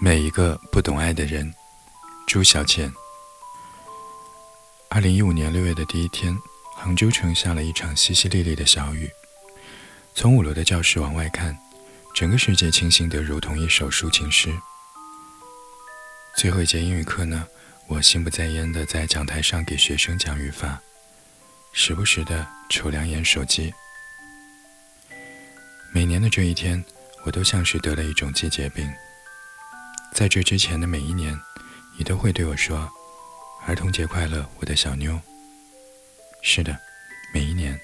每一个不懂爱的人，朱小倩。二零一五年六月的第一天，杭州城下了一场淅淅沥沥的小雨。从五楼的教室往外看，整个世界清新得如同一首抒情诗。最后一节英语课呢，我心不在焉地在讲台上给学生讲语法，时不时地瞅两眼手机。每年的这一天，我都像是得了一种季节病。在这之前的每一年，你都会对我说：“儿童节快乐，我的小妞。”是的，每一年，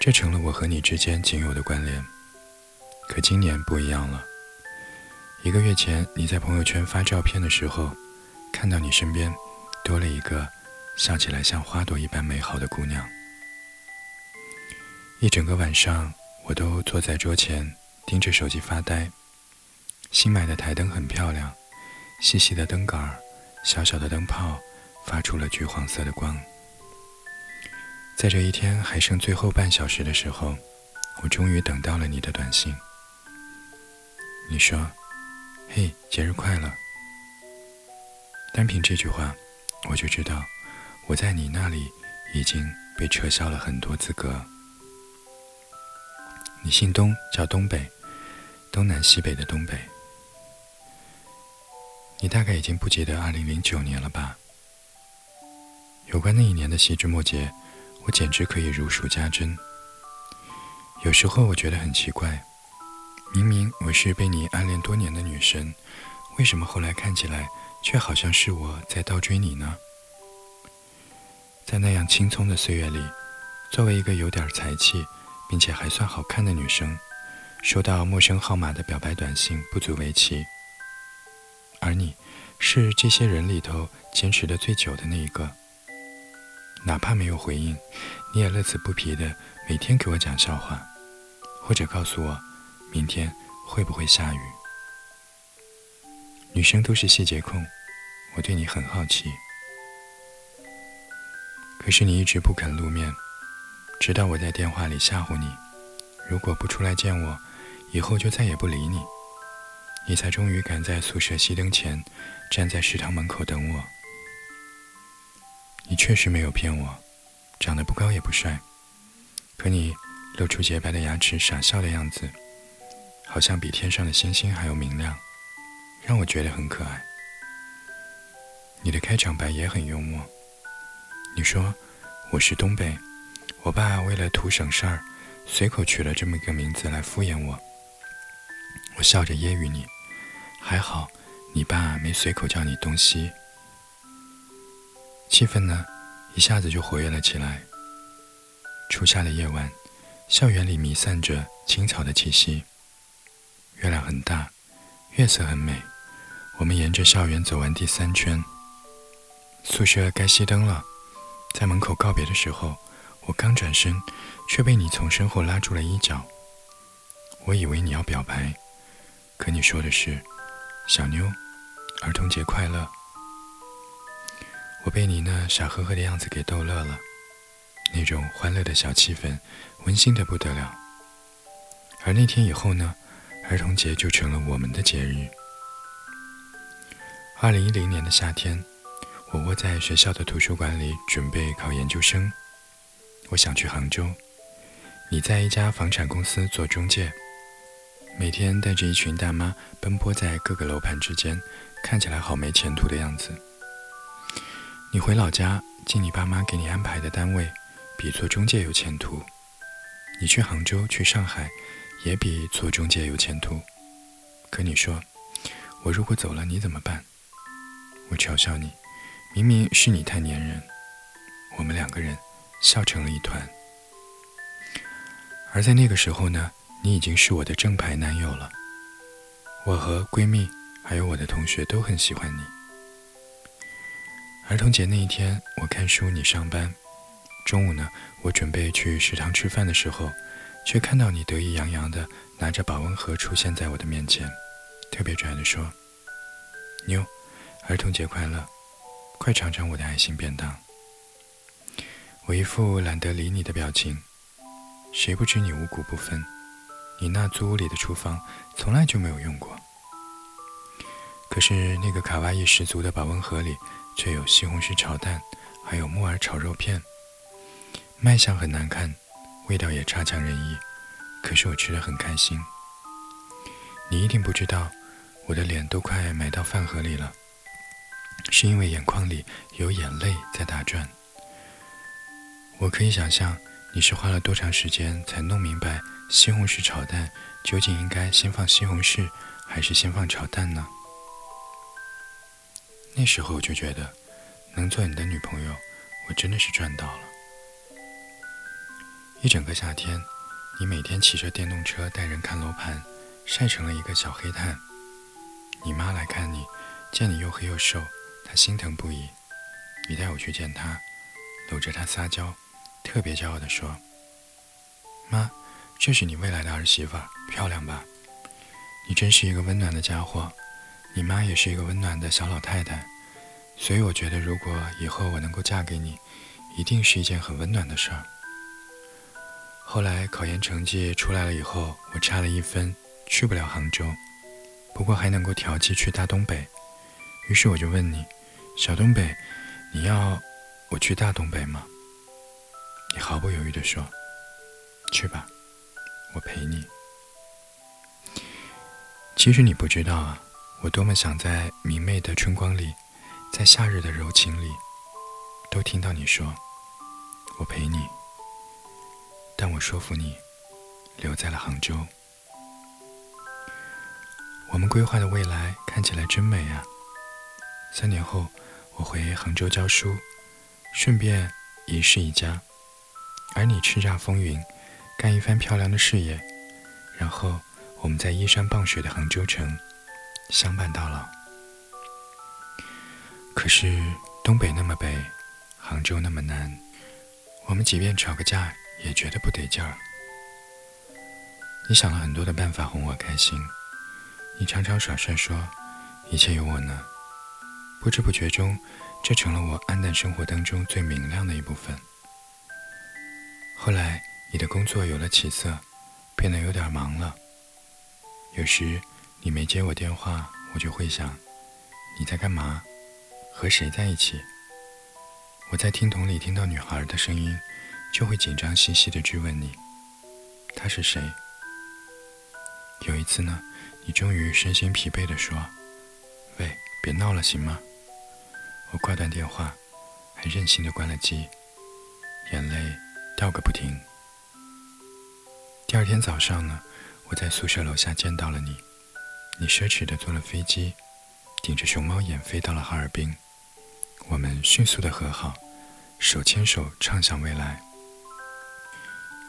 这成了我和你之间仅有的关联。可今年不一样了。一个月前，你在朋友圈发照片的时候，看到你身边多了一个笑起来像花朵一般美好的姑娘。一整个晚上，我都坐在桌前盯着手机发呆。新买的台灯很漂亮，细细的灯杆，小小的灯泡，发出了橘黄色的光。在这一天还剩最后半小时的时候，我终于等到了你的短信。你说：“嘿，节日快乐。”单凭这句话，我就知道我在你那里已经被撤销了很多资格。你姓东，叫东北，东南西北的东北。你大概已经不记得二零零九年了吧？有关那一年的细枝末节，我简直可以如数家珍。有时候我觉得很奇怪，明明我是被你暗恋多年的女神，为什么后来看起来却好像是我在倒追你呢？在那样青葱的岁月里，作为一个有点才气并且还算好看的女生，收到陌生号码的表白短信不足为奇。而你，是这些人里头坚持的最久的那一个。哪怕没有回应，你也乐此不疲的每天给我讲笑话，或者告诉我明天会不会下雨。女生都是细节控，我对你很好奇。可是你一直不肯露面，直到我在电话里吓唬你，如果不出来见我，以后就再也不理你。你才终于赶在宿舍熄灯前，站在食堂门口等我。你确实没有骗我，长得不高也不帅，可你露出洁白的牙齿，傻笑的样子，好像比天上的星星还要明亮，让我觉得很可爱。你的开场白也很幽默，你说我是东北，我爸为了图省事儿，随口取了这么一个名字来敷衍我。我笑着揶揄你，还好你爸没随口叫你东西。气氛呢，一下子就活跃了起来。初夏的夜晚，校园里弥散着青草的气息。月亮很大，月色很美。我们沿着校园走完第三圈，宿舍该熄灯了。在门口告别的时候，我刚转身，却被你从身后拉住了衣角。我以为你要表白。可你说的是，小妞，儿童节快乐。我被你那傻呵呵的样子给逗乐了，那种欢乐的小气氛，温馨的不得了。而那天以后呢，儿童节就成了我们的节日。二零一零年的夏天，我窝在学校的图书馆里准备考研究生，我想去杭州，你在一家房产公司做中介。每天带着一群大妈奔波在各个楼盘之间，看起来好没前途的样子。你回老家进你爸妈给你安排的单位，比做中介有前途。你去杭州、去上海，也比做中介有前途。可你说，我如果走了，你怎么办？我嘲笑你，明明是你太粘人。我们两个人笑成了一团。而在那个时候呢？你已经是我的正牌男友了，我和闺蜜还有我的同学都很喜欢你。儿童节那一天，我看书，你上班。中午呢，我准备去食堂吃饭的时候，却看到你得意洋洋地拿着保温盒出现在我的面前，特别拽地说：“妞，儿童节快乐，快尝尝我的爱心便当。”我一副懒得理你的表情，谁不知你五谷不分？你那租屋里的厨房从来就没有用过。可是那个卡哇伊十足的保温盒里却有西红柿炒蛋，还有木耳炒肉片。卖相很难看，味道也差强人意，可是我吃的很开心。你一定不知道，我的脸都快埋到饭盒里了，是因为眼眶里有眼泪在打转。我可以想象你是花了多长时间才弄明白西红柿炒蛋究竟应该先放西红柿还是先放炒蛋呢？那时候我就觉得，能做你的女朋友，我真的是赚到了。一整个夏天，你每天骑着电动车带人看楼盘，晒成了一个小黑炭。你妈来看你，见你又黑又瘦，她心疼不已。你带我去见她，搂着她撒娇。特别骄傲地说：“妈，这是你未来的儿媳妇，漂亮吧？你真是一个温暖的家伙。你妈也是一个温暖的小老太太，所以我觉得，如果以后我能够嫁给你，一定是一件很温暖的事儿。”后来考研成绩出来了以后，我差了一分，去不了杭州，不过还能够调剂去大东北。于是我就问你：“小东北，你要我去大东北吗？”你毫不犹豫地说：“去吧，我陪你。”其实你不知道啊，我多么想在明媚的春光里，在夏日的柔情里，都听到你说：“我陪你。”但我说服你，留在了杭州。我们规划的未来看起来真美啊！三年后，我回杭州教书，顺便一世一家。而你叱咤风云，干一番漂亮的事业，然后我们在依山傍水的杭州城相伴到老。可是东北那么北，杭州那么南，我们即便吵个架也觉得不得劲儿。你想了很多的办法哄我开心，你常常耍帅说一切有我呢，不知不觉中，这成了我暗淡生活当中最明亮的一部分。后来，你的工作有了起色，变得有点忙了。有时你没接我电话，我就会想，你在干嘛？和谁在一起？我在听筒里听到女孩的声音，就会紧张兮兮地质问你，她是谁？有一次呢，你终于身心疲惫地说：“喂，别闹了，行吗？”我挂断电话，还任性地关了机，眼泪。叫个不停。第二天早上呢，我在宿舍楼下见到了你，你奢侈的坐了飞机，顶着熊猫眼飞到了哈尔滨，我们迅速的和好，手牵手畅想未来。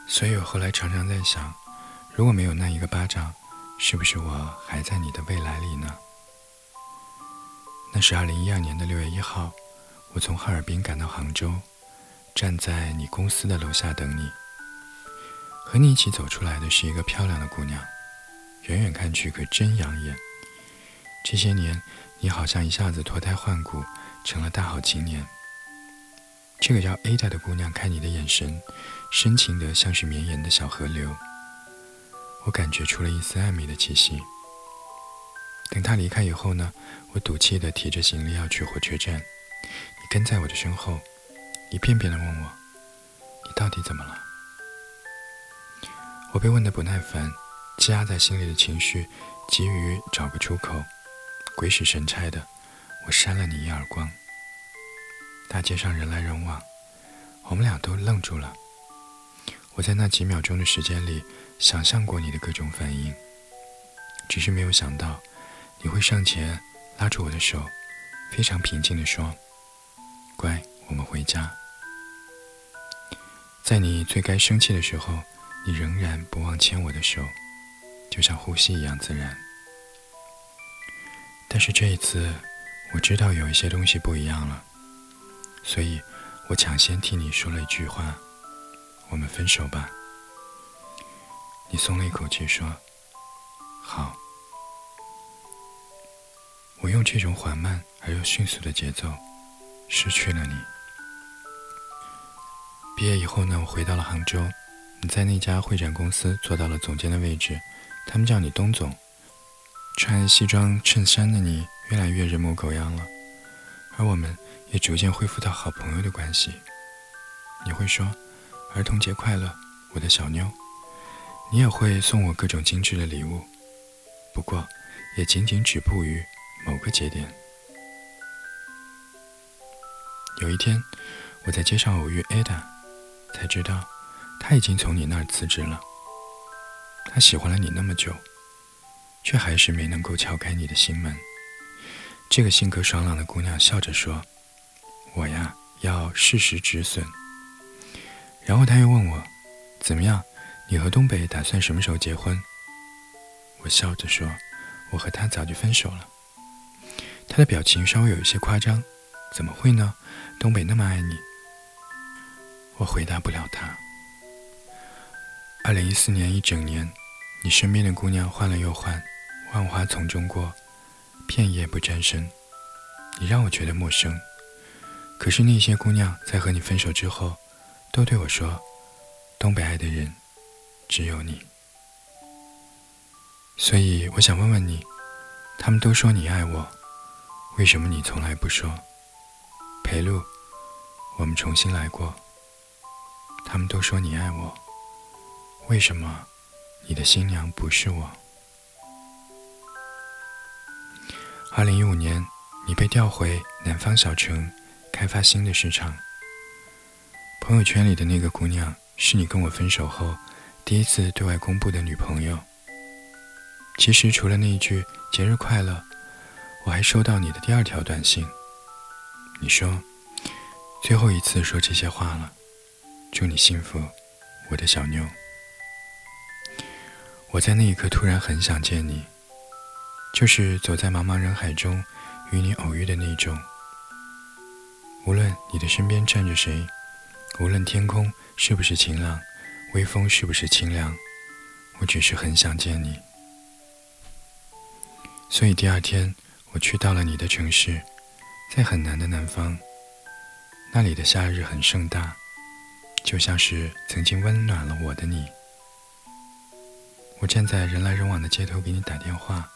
所以我后来常常在想，如果没有那一个巴掌，是不是我还在你的未来里呢？那是二零一二年的六月一号，我从哈尔滨赶到杭州。站在你公司的楼下等你，和你一起走出来的是一个漂亮的姑娘，远远看去可真养眼。这些年，你好像一下子脱胎换骨，成了大好青年。这个叫 Ada 的姑娘看你的眼神，深情得像是绵延的小河流。我感觉出了一丝暧昧的气息。等她离开以后呢，我赌气地提着行李要去火车站，你跟在我的身后。一遍遍地问我：“你到底怎么了？”我被问得不耐烦，积压在心里的情绪急于找个出口，鬼使神差的，我扇了你一耳光。大街上人来人往，我们俩都愣住了。我在那几秒钟的时间里，想象过你的各种反应，只是没有想到你会上前拉住我的手，非常平静地说：“乖，我们回家。”在你最该生气的时候，你仍然不忘牵我的手，就像呼吸一样自然。但是这一次，我知道有一些东西不一样了，所以我抢先替你说了一句话：“我们分手吧。”你松了一口气说：“好。”我用这种缓慢而又迅速的节奏，失去了你。毕业以后呢，我回到了杭州，你在那家会展公司做到了总监的位置，他们叫你东总。穿西装衬衫的你越来越人模狗样了，而我们也逐渐恢复到好朋友的关系。你会说“儿童节快乐，我的小妞”，你也会送我各种精致的礼物，不过也仅仅止步于某个节点。有一天，我在街上偶遇 Ada，才知道他已经从你那儿辞职了。他喜欢了你那么久。却还是没能够敲开你的心门。这个性格爽朗的姑娘笑着说：“我呀，要适时止损。”然后她又问我：“怎么样？你和东北打算什么时候结婚？”我笑着说：“我和他早就分手了。”她的表情稍微有一些夸张：“怎么会呢？东北那么爱你。”我回答不了她。二零一四年一整年，你身边的姑娘换了又换。万花丛中过，片叶不沾身。你让我觉得陌生。可是那些姑娘在和你分手之后，都对我说：“东北爱的人只有你。”所以我想问问你，他们都说你爱我，为什么你从来不说？裴路，我们重新来过。他们都说你爱我，为什么你的新娘不是我？二零一五年，你被调回南方小城，开发新的市场。朋友圈里的那个姑娘，是你跟我分手后第一次对外公布的女朋友。其实除了那一句“节日快乐”，我还收到你的第二条短信。你说：“最后一次说这些话了，祝你幸福，我的小妞。”我在那一刻突然很想见你。就是走在茫茫人海中，与你偶遇的那种。无论你的身边站着谁，无论天空是不是晴朗，微风是不是清凉，我只是很想见你。所以第二天，我去到了你的城市，在很南的南方，那里的夏日很盛大，就像是曾经温暖了我的你。我站在人来人往的街头给你打电话。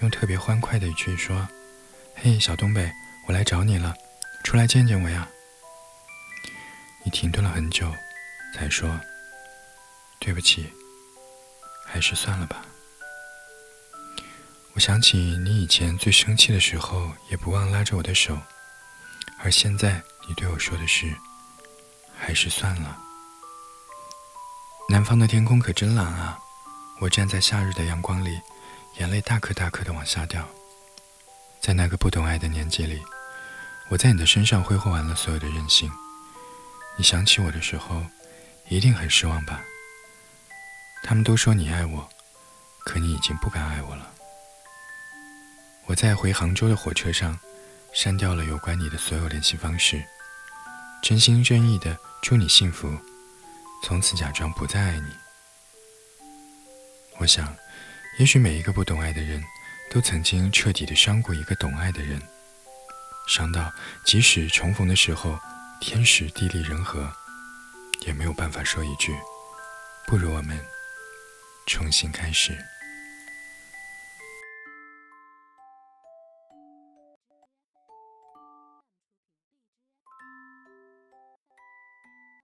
用特别欢快的语气说：“嘿，小东北，我来找你了，出来见见我呀。”你停顿了很久，才说：“对不起，还是算了吧。”我想起你以前最生气的时候，也不忘拉着我的手，而现在你对我说的是：“还是算了。”南方的天空可真蓝啊！我站在夏日的阳光里。眼泪大颗大颗的往下掉，在那个不懂爱的年纪里，我在你的身上挥霍完了所有的任性。你想起我的时候，一定很失望吧？他们都说你爱我，可你已经不敢爱我了。我在回杭州的火车上，删掉了有关你的所有联系方式，真心真意的祝你幸福，从此假装不再爱你。我想。也许每一个不懂爱的人，都曾经彻底的伤过一个懂爱的人，伤到即使重逢的时候，天时地利人和，也没有办法说一句，不如我们重新开始。